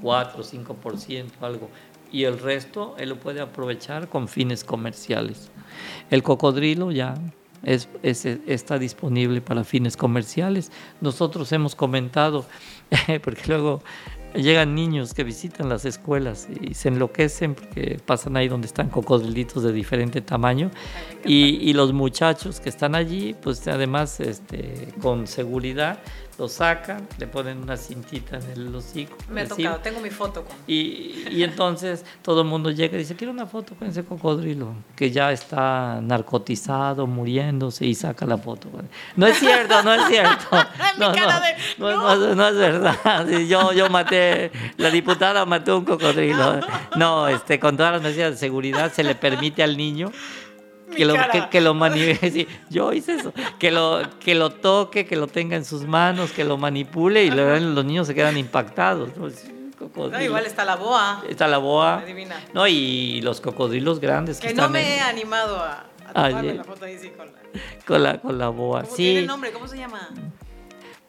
4 o 5%, algo, y el resto él lo puede aprovechar con fines comerciales. El cocodrilo ya es, está disponible para fines comerciales. Nosotros hemos comentado, <laughs> porque luego llegan niños que visitan las escuelas y se enloquecen porque pasan ahí donde están cocodrilitos de diferente tamaño y, y los muchachos que están allí, pues además este, con seguridad lo sacan, le ponen una cintita en el hocico. Me ha tocado, tengo mi foto con. Y, y, entonces todo el mundo llega y dice, quiero una foto con ese cocodrilo, que ya está narcotizado, muriéndose, y saca la foto. No es cierto, no es cierto. <laughs> No, no, no, no, es verdad. Yo, yo maté, la diputada mató un cocodrilo. <laughs> No, este, con todas las medidas de seguridad se le permite al niño que lo, que, lo manipule. <laughs> yo hice eso. Que lo, que lo toque, que lo tenga en sus manos, que lo manipule y los niños se quedan impactados. ¿no? igual está la boa. Está la boa. No, y los cocodrilos grandes. Que, no me he animado a, a tomarme la foto ahí sí, con la... Con la, con la boa. ¿Cómo sí. tiene nombre? ¿Cómo se llama?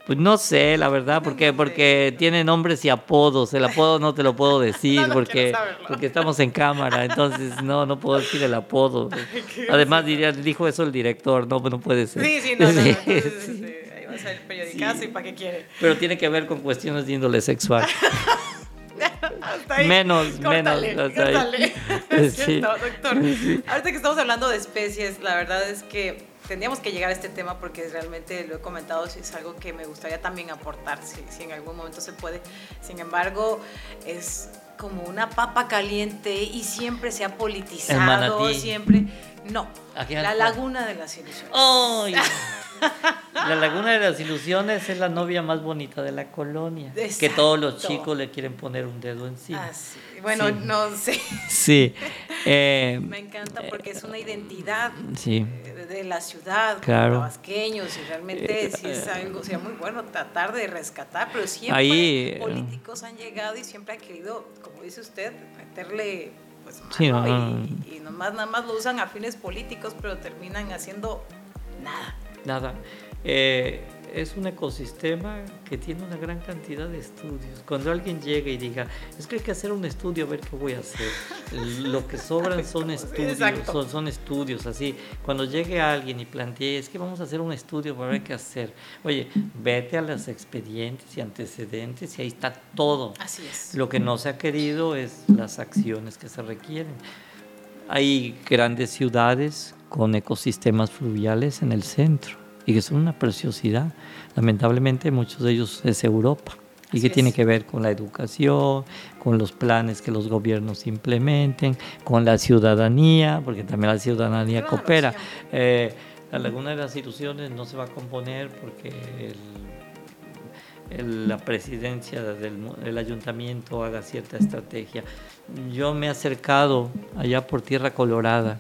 Pues no sé, la verdad, porque, porque tiene nombres y apodos. El apodo no te lo puedo <laughs> decir porque, porque estamos en cámara, entonces no, no puedo decir el apodo. Además, diría, dijo eso el director, no, no puede ser. Sí, sí, no, no, Ahí va a ser el periodicazo y para qué quiere. Pero tiene que ver con cuestiones de índole sexual. <laughs> menos, menos. Córtale. <laughs> Es cierto, doctor. Ahorita que estamos hablando de especies, la verdad es que tendríamos que llegar a este tema porque realmente lo he comentado, es algo que me gustaría también aportar, si, si en algún momento se puede. Sin embargo, es como una papa caliente y siempre se ha politizado, siempre. No, la laguna de las ilusiones. <laughs> La Laguna de las Ilusiones es la novia más bonita de la colonia. Que todos los chicos le quieren poner un dedo encima. Ah, bueno, no sé. Sí. Eh, Me encanta porque es una identidad de, la ciudad, claro. tabasqueños, y realmente eh, sí es algo, sea, muy bueno tratar de rescatar, pero siempre Ahí, eh, políticos han llegado y siempre han querido, como dice usted, meterle pues mano y, y nomás nada más lo usan a fines políticos, pero terminan haciendo nada nada. Eh, es un ecosistema que tiene una gran cantidad de estudios. Cuando alguien llega y diga, es que hay que hacer un estudio a ver qué voy a hacer, lo que sobran son <laughs> estudios, son, son, estudios, así. Cuando llegue alguien y plantee, es que vamos a hacer un estudio para ver qué hacer. Oye, vete a los expedientes y antecedentes y ahí está todo. Así es. Lo que no se ha querido es las acciones que se requieren. Hay grandes ciudades con ecosistemas fluviales en el centro y que son una preciosidad. Lamentablemente muchos de ellos es Europa y que tiene que ver con la educación, con los planes que los gobiernos implementen, con la ciudadanía, porque también la ciudadanía coopera. Eh, la Laguna de las Ilusiones no se va a componer porque la presidencia del ayuntamiento haga cierta estrategia yo me he acercado allá por Tierra Colorada.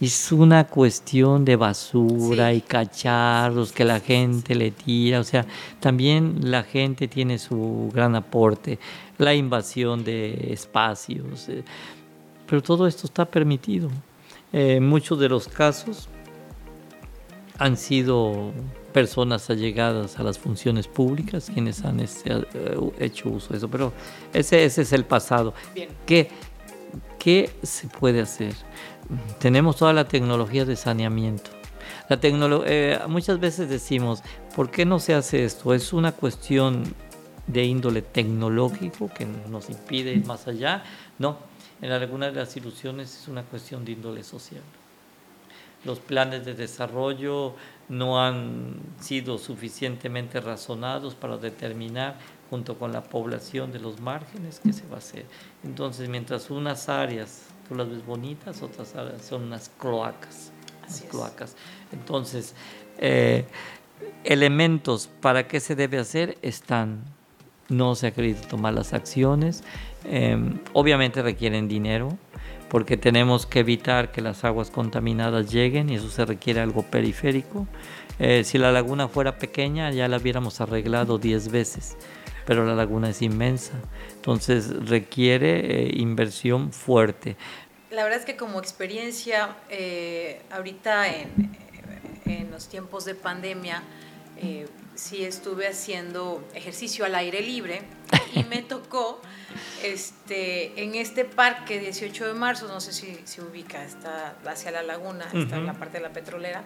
Es una cuestión de basura y cacharros que la gente le tira. O sea, también la gente tiene su gran aporte. La invasión de espacios. Eh, pero todo esto está permitido. En muchos de los casos han sido personas allegadas a las funciones públicas quienes han este, eh, hecho uso de eso, pero ese, ese es el pasado. ¿Qué, ¿Qué se puede hacer? Tenemos toda la tecnología de saneamiento. La eh, muchas veces decimos, ¿por qué no se hace esto? Es una cuestión de índole tecnológico que nos impide ir más allá. No, en la Laguna de las Ilusiones es una cuestión de índole social. Los planes de desarrollo no han sido suficientemente razonados para determinar junto con la población de los márgenes qué se va a hacer. Entonces, mientras unas áreas tú las ves bonitas, otras áreas son unas cloacas. cloacas. Entonces, eh, elementos para qué se debe hacer están. No se acredita tomar las acciones. Em, obviamente requieren dinero porque tenemos que evitar que las aguas contaminadas lleguen y eso se requiere algo periférico. Eh, si la laguna fuera pequeña ya la hubiéramos arreglado 10 veces, pero la laguna es inmensa, entonces requiere eh, inversión fuerte. La verdad es que como experiencia, eh, ahorita en, en, los tiempos de pandemia, sí estuve haciendo ejercicio al aire libre y me <laughs> tocó este, en este parque 18 de marzo, no sé si se ubica, está hacia la laguna, está en la parte de la petrolera,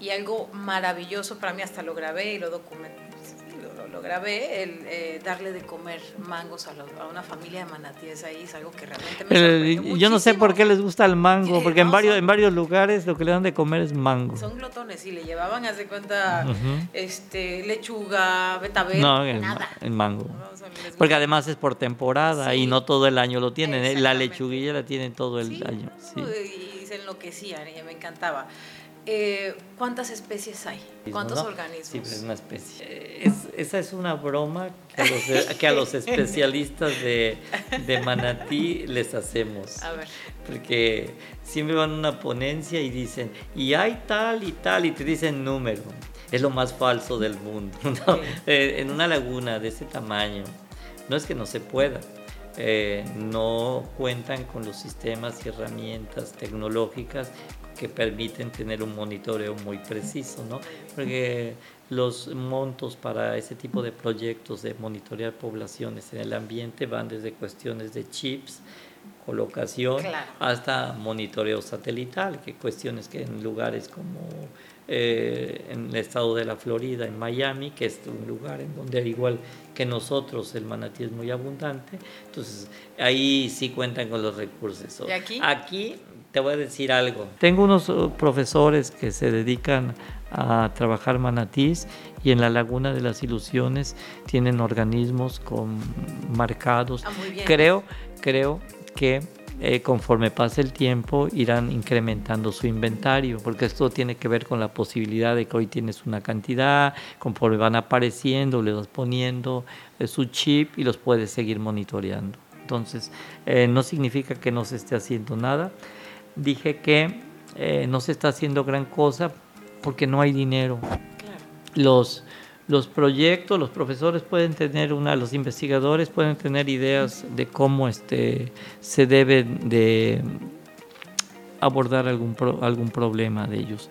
y algo maravilloso para mí, hasta lo grabé y lo documenté, lo, grabé, el eh, darle de comer mangos a, una familia de manatíes ahí es algo que realmente me sorprendió Yo no sé por qué les gusta el mango, porque en, varios, en varios lugares lo que le dan de comer es mango. Son glotones y le llevaban, haz de cuenta, este, lechuga, betabel, no, nada. El mango. porque además es por temporada y no todo el año lo tienen. ¿eh? La lechuguilla la tienen todo el año. Y se enloquecían y me encantaba. Eh, ¿cuántas especies hay? ¿Cuántos organismos? Sí, es una especie. esa es una broma que a los, especialistas de, manatí les hacemos. A ver. Porque siempre van a una ponencia y dicen, y hay tal y tal, y te dicen número. Es lo más falso del mundo. <laughs> Eh, en una laguna de ese tamaño, no es que no se pueda, eh, no cuentan con los sistemas y herramientas tecnológicas que permiten tener un monitoreo muy preciso, ¿no? Porque los montos para ese tipo de proyectos de monitorear poblaciones en el ambiente van desde cuestiones de chips, colocación, hasta monitoreo satelital, que cuestiones que en lugares como eh, en el estado de la Florida, en Miami, que es un lugar en donde al igual que nosotros el manatí es muy abundante, entonces ahí sí cuentan con los recursos. ¿Y aquí? Aquí te voy a decir algo. Tengo unos uh, profesores que se dedican a trabajar manatís y en la Laguna de las Ilusiones tienen organismos con marcados. Ah, creo, creo que eh, conforme pase el tiempo irán incrementando su inventario, porque esto tiene que ver con la posibilidad de que hoy tienes una cantidad, conforme van apareciendo, le vas poniendo eh, su chip y los puedes seguir monitoreando. Entonces, eh, no significa que no se esté haciendo nada, dije que eh, no se está haciendo gran cosa porque no hay dinero. Los, los proyectos, los profesores pueden tener una, los investigadores pueden tener ideas de cómo este, se debe de abordar algún, algún problema de ellos.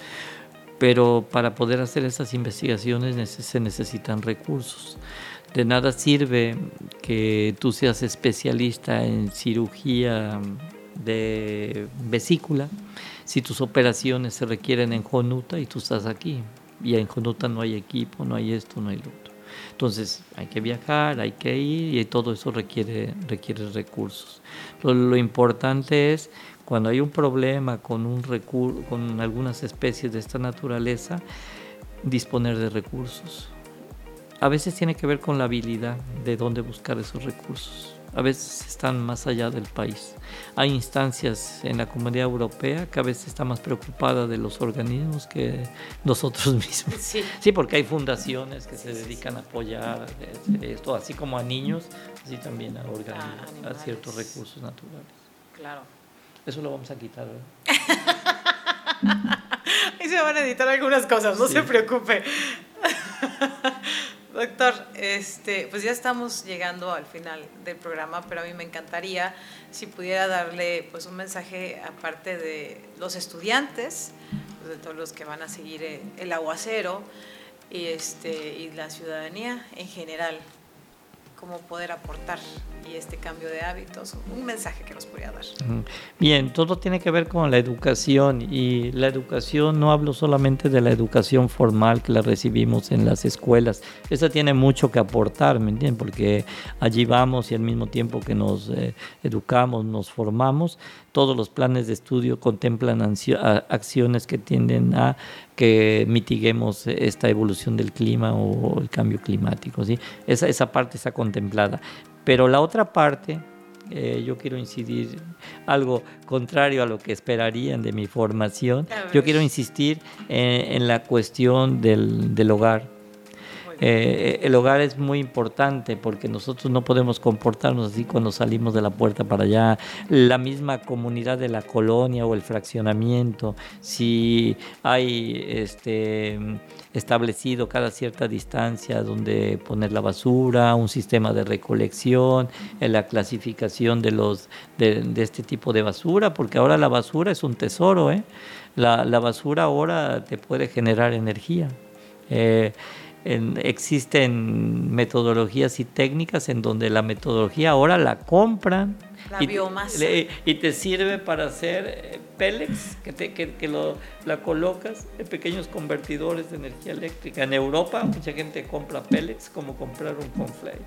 Pero para poder hacer esas investigaciones se necesitan recursos. De nada sirve que tú seas especialista en cirugía de vesícula, si tus operaciones se requieren en Jonuta y tú estás aquí, y en Jonuta no hay equipo, no hay esto, no hay lo otro. Entonces hay que viajar, hay que ir y todo eso requiere, requiere recursos. Lo, importante es cuando hay un problema con, un con algunas especies de esta naturaleza, disponer de recursos. A veces tiene que ver con la habilidad de dónde buscar esos recursos a veces están más allá del país. Hay instancias en la comunidad europea que a veces está más preocupada de los organismos que nosotros <laughs> mismos. Sí, porque hay fundaciones que se dedican a apoyar esto, así como a niños, así también a organismos, a, ciertos recursos naturales. Claro. Eso lo vamos a quitar, <laughs> Ahí se van a editar algunas cosas, no se preocupe. <laughs> Doctor, este, pues ya estamos llegando al final del programa, pero a mí me encantaría si pudiera darle pues un mensaje aparte de los estudiantes, pues, de todos los que van a seguir eh, el aguacero y este y la ciudadanía en general. Cómo poder aportar y este cambio de hábitos, un mensaje que nos podría dar. Bien, todo tiene que ver con la educación y la educación no hablo solamente de la educación formal que la recibimos en las escuelas, esa tiene mucho que aportar, ¿me entienden? Porque allí vamos y al mismo tiempo que nos eh, educamos, nos formamos, todos los planes de estudio contemplan acciones que tienden a que mitiguemos esta evolución del clima o el cambio climático. ¿sí? Esa, esa parte está contemplada. Pero la otra parte, eh, yo quiero incidir algo contrario a lo que esperarían de mi formación. Yo quiero insistir en, la cuestión del, del hogar. Eh, el hogar es muy importante porque nosotros no podemos comportarnos así cuando salimos de la puerta para allá. La misma comunidad de la colonia o el fraccionamiento, si hay este, establecido cada cierta distancia donde poner la basura, un sistema de recolección, en la clasificación de, los, de, este tipo de basura, porque ahora la basura es un tesoro. ¿eh? La, la basura ahora te puede generar energía. Eh, existen metodologías y técnicas en donde la metodología ahora la compran y, y, te sirve para hacer eh, pellets que, te, que, lo, la colocas en pequeños convertidores de energía eléctrica. En Europa mucha gente compra pellets como comprar un conflay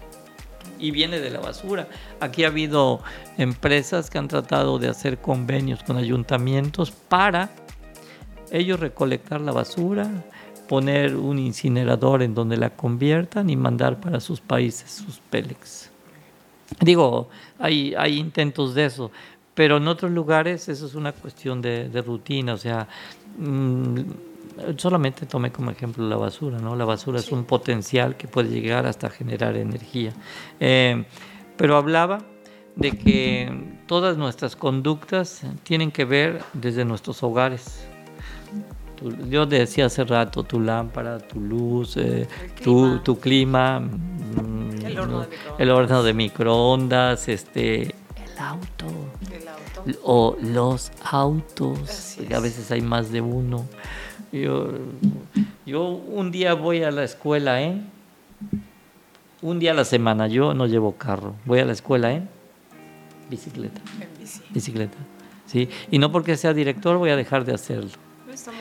y viene de la basura. Aquí ha habido empresas que han tratado de hacer convenios con ayuntamientos para ellos recolectar la basura, poner un incinerador en donde la conviertan y mandar para sus países sus pélex. Digo, hay, hay intentos de eso, pero en otros lugares eso es una cuestión de, rutina, o sea, mm, solamente tomé como ejemplo la basura, ¿no? La basura es un potencial que puede llegar hasta generar energía. Eh, pero hablaba de que todas nuestras conductas tienen que ver desde nuestros hogares yo decía hace rato, tu lámpara, tu luz, eh, tu, tu, clima, mm, el, horno de microondas, este, el auto, o los autos, a veces hay más de uno. Yo, yo un día voy a la escuela, ¿eh? Un día a la semana, yo no llevo carro, voy a la escuela, ¿eh? Bicicleta. Bicicleta. Sí, y no porque sea director voy a dejar de hacerlo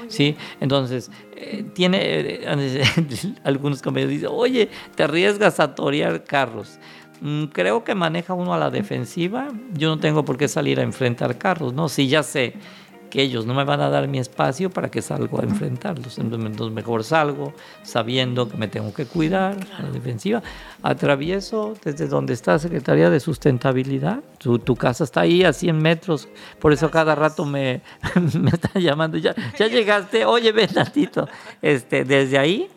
¿sí? Entonces, eh, tiene eh, <laughs> algunos compañeros dicen, oye, te arriesgas a torear carros. Mm, creo que maneja uno a la defensiva. Yo no tengo por qué salir a enfrentar carros, ¿no? Si ya sé que ellos no me van a dar mi espacio para que salgo a enfrentarlos. Entonces mejor salgo sabiendo que me tengo que cuidar a la defensiva. Atravieso desde donde está Secretaría de Sustentabilidad. Tu, tu casa está ahí a 100 metros, por eso cada rato me, <laughs> me están llamando. Ya, ya llegaste, oye, ven tantito. Este, desde ahí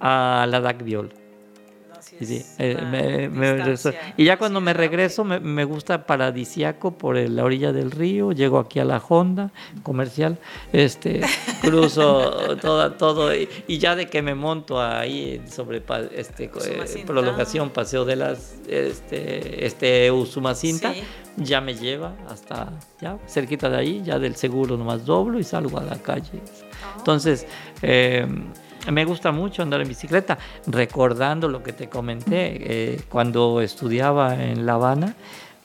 a la DAC Viol eh, y ya cuando me regreso me, gusta paradisiaco por la orilla del río, llego aquí a la Honda comercial, este, <laughs> cruzo toda, todo y, ya de que me monto ahí sobre este, eh, prolongación, paseo de las, este, este Usumacinta, ya me lleva hasta ya cerquita de ahí, ya del seguro nomás doblo y salgo a la calle. Ah, Entonces, eh, me gusta mucho andar en bicicleta, recordando lo que te comenté, eh, cuando estudiaba en La Habana,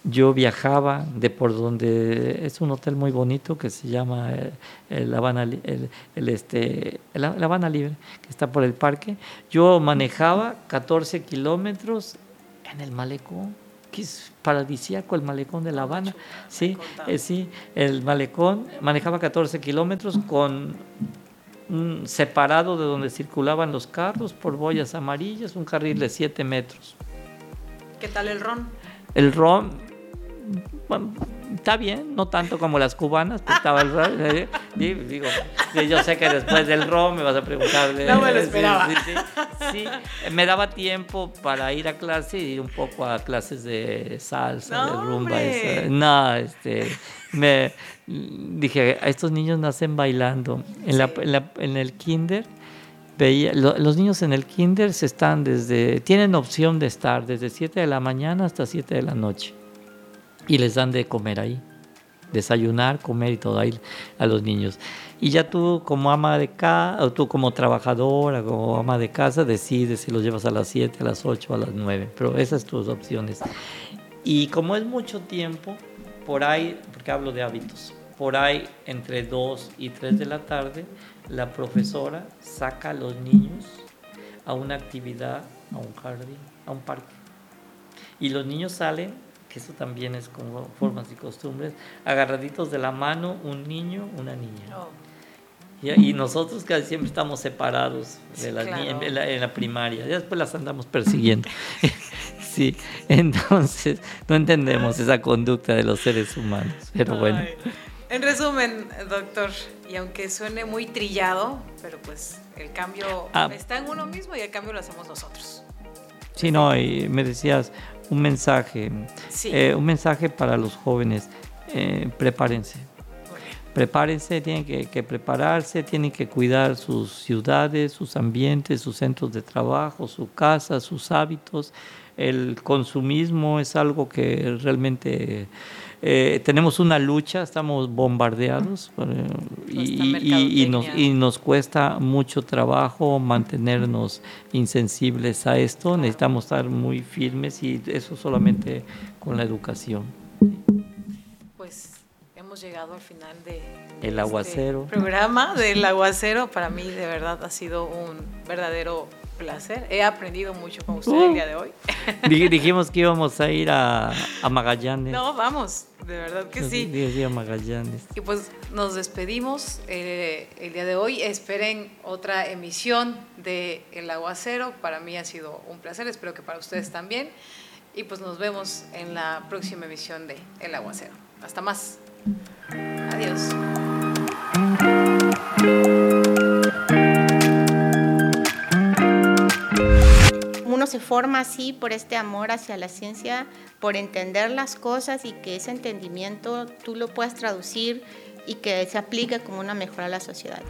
yo viajaba de por donde es un hotel muy bonito que se llama eh, el, Habana, el, este, la Habana Libre, que está por el parque. Yo manejaba 14 kilómetros en el malecón, que es paradisíaco el malecón de La Habana. Sí, eh, sí, el malecón manejaba 14 kilómetros con separado de donde circulaban los carros por boyas amarillas, un carril de 7 metros. ¿Qué tal el ron? El ron, está bien, no tanto como las cubanas, pero estaba el ron. ¿eh? Digo, yo sé que después del ron me vas a preguntar. no me lo esperaba. Sí, me daba tiempo para ir a clase y ir un poco a clases de salsa, de rumba. No, este me dije, estos niños nacen bailando. En, la, en, el kinder, veía, los niños en el kinder se están desde, tienen opción de estar desde 7 de la mañana hasta 7 de la noche. Y les dan de comer ahí. desayunar, comer y todo ahí a los niños. Y ya tú como ama de casa, o tú como trabajadora, como ama de casa, decides si los llevas a las 7, a las 8, a las 9. Pero esas tus opciones. Y como es mucho tiempo, por ahí, porque hablo de hábitos, por ahí entre 2 y 3 de la tarde, la profesora saca a los niños a una actividad, a un jardín, a un parque. Y los niños salen, que eso también es como formas y costumbres, agarraditos de la mano, un niño, una niña. Oh. Y, nosotros casi siempre estamos separados de las en, la, primaria, y después las andamos persiguiendo. <laughs> sí, entonces no entendemos esa conducta de los seres humanos, pero bueno. En resumen, doctor, y aunque suene muy trillado, pero pues el cambio ah. está en uno mismo y el cambio lo hacemos nosotros. Sí, no, y me decías un mensaje, eh, un mensaje para los jóvenes, eh, prepárense. Prepárense, tienen que, prepararse, tienen que cuidar sus ciudades, sus ambientes, sus centros de trabajo, su casa, sus hábitos. El consumismo es algo que realmente eh, tenemos una lucha, estamos bombardeados eh, y, nos, y, nos, cuesta mucho trabajo mantenernos insensibles a esto. Necesitamos estar muy firmes y eso solamente con la educación llegado al final de el este aguacero programa del aguacero. Para mí de verdad ha sido un verdadero placer. He aprendido mucho con usted el día de hoy. <laughs> Dijimos que íbamos a ir a, Magallanes. No, vamos, de verdad que sí. a Magallanes. Y pues nos despedimos eh, el día de hoy. Esperen otra emisión de El Aguacero. Para mí ha sido un placer, espero que para ustedes también. Y pues nos vemos en la próxima emisión de El Aguacero. Hasta más. Adiós. Se forma así por este amor hacia la ciencia, por entender las cosas y que ese entendimiento tú lo puedas traducir y que se aplique como una mejora a la sociedad.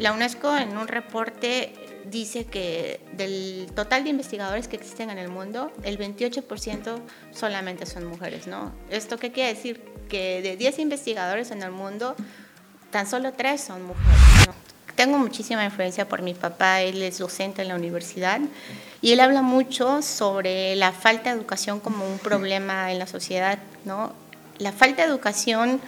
La UNESCO en un reporte dice que del total de investigadores que existen en el mundo, el 28% solamente son mujeres, ¿no? ¿Esto qué quiere decir? Que de 10 investigadores en el mundo, tan solo 3 son mujeres, tengo muchísima influencia por mi papá, él es docente en la universidad y él habla mucho sobre la falta de educación como un problema en la sociedad, ¿no? La falta de educación,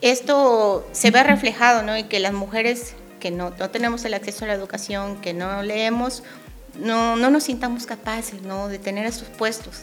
esto se ve reflejado, ¿no? Y que las mujeres que no, no tenemos el acceso a la educación, que no leemos, no, no nos sintamos capaces, ¿no? De tener esos puestos.